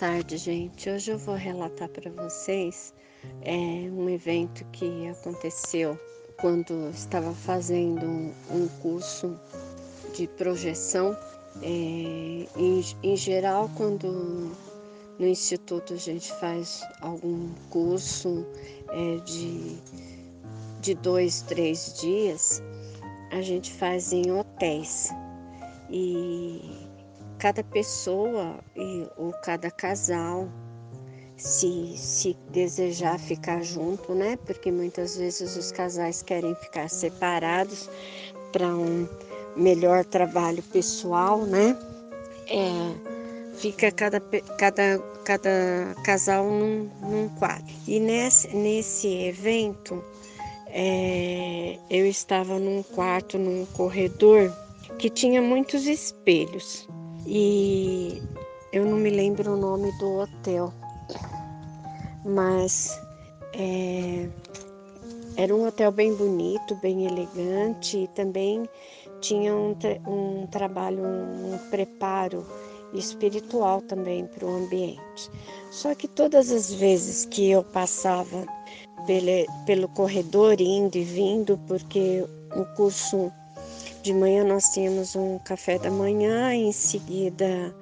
tarde, gente. Hoje eu vou relatar para vocês é, um evento que aconteceu quando estava fazendo um curso de projeção. É, em, em geral, quando no instituto a gente faz algum curso é, de, de dois, três dias, a gente faz em hotéis. E cada pessoa ou cada casal, se, se desejar ficar junto, né? Porque muitas vezes os casais querem ficar separados para um melhor trabalho pessoal, né? É, fica cada, cada, cada casal num, num quadro. E nesse, nesse evento, é, eu estava num quarto, num corredor que tinha muitos espelhos e eu não me lembro o nome do hotel, mas é, era um hotel bem bonito, bem elegante e também tinha um, um trabalho, um, um preparo espiritual também para o ambiente. Só que todas as vezes que eu passava pelo, pelo corredor, indo e vindo, porque o curso de manhã nós tínhamos um café da manhã, em seguida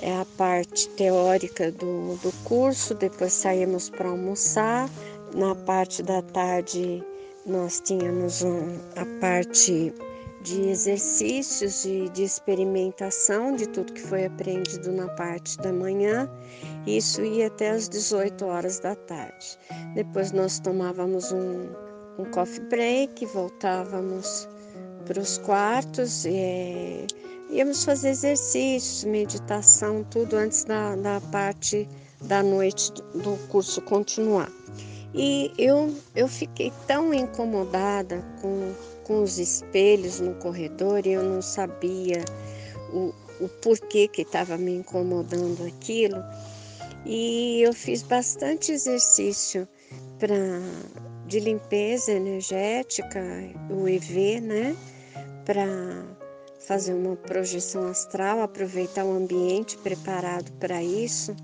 é a parte teórica do, do curso, depois saímos para almoçar. Na parte da tarde nós tínhamos um, a parte de exercícios e de experimentação de tudo que foi aprendido na parte da manhã. Isso ia até as 18 horas da tarde. Depois nós tomávamos um, um coffee break, voltávamos para os quartos, é, íamos fazer exercícios, meditação, tudo antes da, da parte da noite do curso continuar. E eu, eu fiquei tão incomodada com, com os espelhos no corredor e eu não sabia o, o porquê que estava me incomodando aquilo. E eu fiz bastante exercício para de limpeza energética, o EV, né? Para fazer uma projeção astral, aproveitar o ambiente preparado para isso,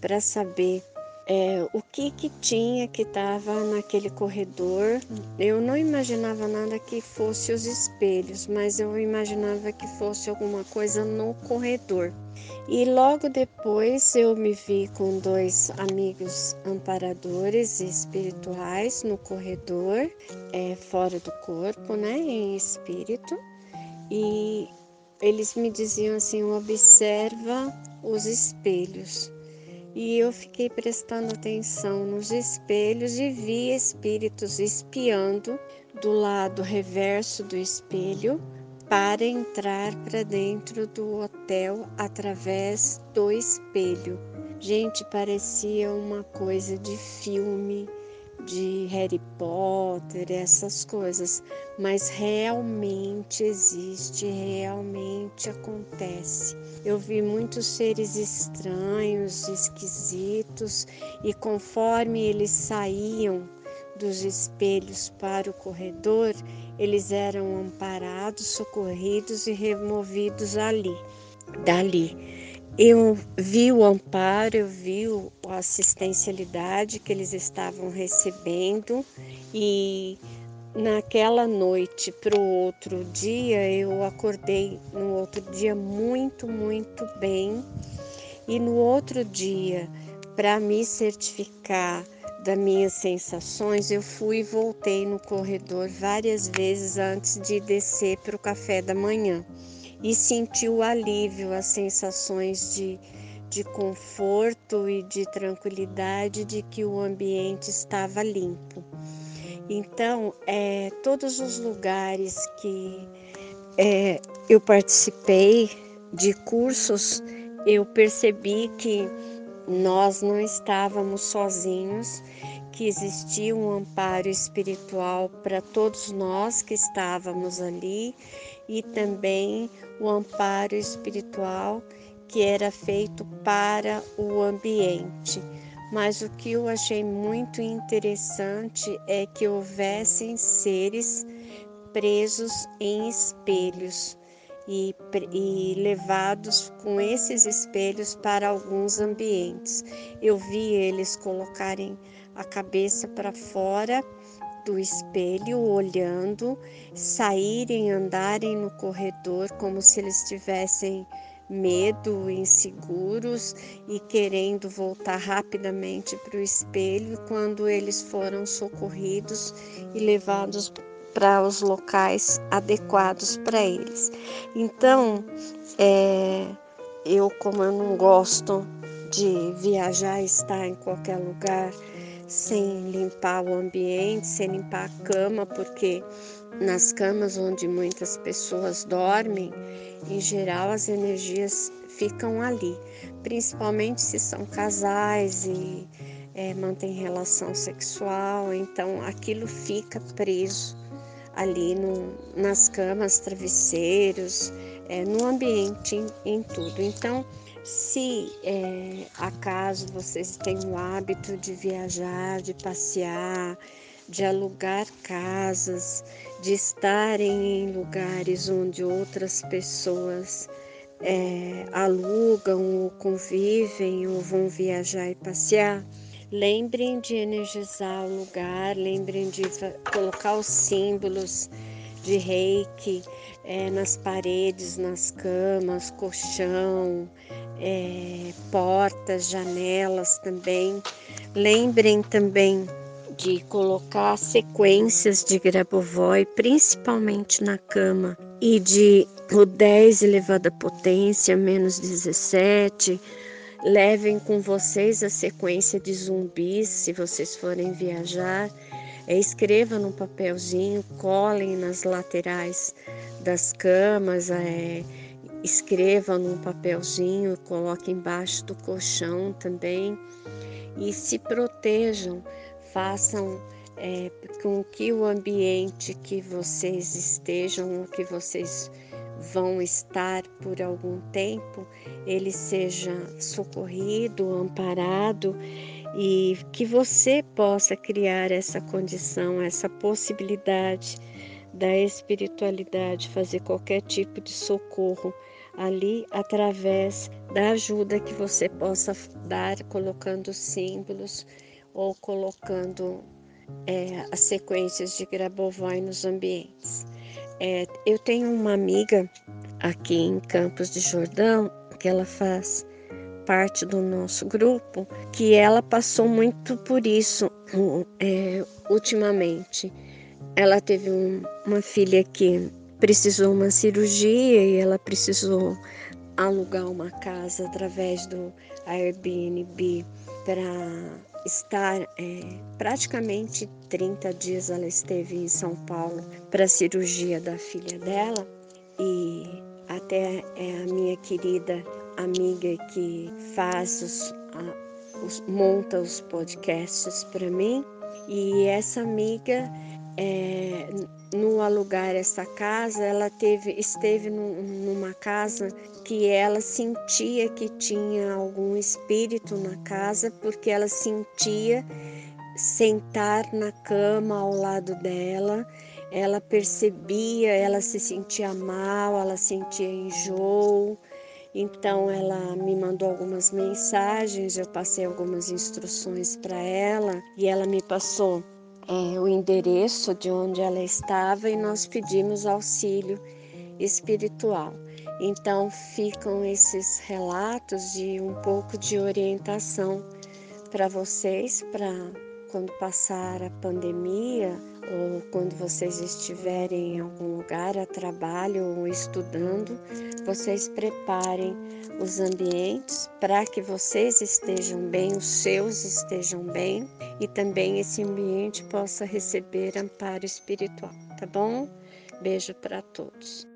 para saber é, o que, que tinha que estava naquele corredor. Eu não imaginava nada que fosse os espelhos, mas eu imaginava que fosse alguma coisa no corredor. E logo depois eu me vi com dois amigos amparadores espirituais no corredor, é, fora do corpo, né, em espírito. E eles me diziam assim: observa os espelhos. E eu fiquei prestando atenção nos espelhos e vi espíritos espiando do lado reverso do espelho para entrar para dentro do hotel através do espelho. Gente, parecia uma coisa de filme, de Harry Potter, essas coisas, mas realmente existe, realmente acontece. Eu vi muitos seres estranhos, esquisitos, e conforme eles saíam dos espelhos para o corredor, eles eram amparados, socorridos e removidos ali, dali. Eu vi o amparo, eu vi a assistencialidade que eles estavam recebendo e naquela noite para o outro dia eu acordei no outro dia muito, muito bem. E no outro dia para me certificar das minhas sensações, eu fui e voltei no corredor várias vezes antes de descer para o café da manhã e senti o alívio, as sensações de, de conforto e de tranquilidade de que o ambiente estava limpo. Então, é, todos os lugares que é, eu participei de cursos, eu percebi que nós não estávamos sozinhos, que existia um amparo espiritual para todos nós que estávamos ali e também o amparo espiritual que era feito para o ambiente. Mas o que eu achei muito interessante é que houvessem seres presos em espelhos e, e levados com esses espelhos para alguns ambientes. Eu vi eles colocarem a cabeça para fora do espelho, olhando, saírem, andarem no corredor como se eles tivessem medo, inseguros e querendo voltar rapidamente para o espelho quando eles foram socorridos e levados para os locais adequados para eles. Então, é, eu, como eu não gosto de viajar, estar em qualquer lugar sem limpar o ambiente, sem limpar a cama, porque nas camas onde muitas pessoas dormem, em geral as energias ficam ali, principalmente se são casais e é, mantêm relação sexual, então aquilo fica preso ali no, nas camas, travesseiros, é, no ambiente, em, em, tudo. Então, se é, acaso vocês têm o hábito de viajar, de passear, de alugar casas, de estarem em lugares onde outras pessoas é, alugam ou convivem ou vão viajar e passear, Lembrem de energizar o lugar, lembrem de colocar os símbolos de reiki é, nas paredes, nas camas, colchão, é, portas, janelas também. Lembrem também de colocar sequências de Grabovoi, principalmente na cama, e de o 10 elevado à potência, menos 17, Levem com vocês a sequência de zumbis se vocês forem viajar. É, escreva num papelzinho, colhem nas laterais das camas, é, escreva num papelzinho, coloque embaixo do colchão também. E se protejam, façam é, com que o ambiente que vocês estejam, que vocês vão estar por algum tempo, ele seja socorrido, amparado e que você possa criar essa condição, essa possibilidade da espiritualidade, fazer qualquer tipo de socorro ali através da ajuda que você possa dar, colocando símbolos ou colocando é, as sequências de Grabovoi nos ambientes. É, eu tenho uma amiga aqui em Campos de Jordão que ela faz parte do nosso grupo, que ela passou muito por isso é, ultimamente. Ela teve um, uma filha que precisou uma cirurgia e ela precisou alugar uma casa através do Airbnb para estar é, praticamente 30 dias ela esteve em São Paulo para a cirurgia da filha dela e até é a minha querida amiga que faz os, a, os monta os podcasts para mim e essa amiga é, no alugar essa casa, ela teve, esteve num, numa casa que ela sentia que tinha algum espírito na casa, porque ela sentia sentar na cama ao lado dela, ela percebia, ela se sentia mal, ela sentia enjoo. Então ela me mandou algumas mensagens, eu passei algumas instruções para ela e ela me passou é, o endereço de onde ela estava e nós pedimos auxílio espiritual. Então ficam esses relatos de um pouco de orientação para vocês, para quando passar a pandemia ou quando vocês estiverem em algum lugar a trabalho ou estudando, vocês preparem os ambientes para que vocês estejam bem, os seus estejam bem e também esse ambiente possa receber amparo espiritual, tá bom? Beijo para todos.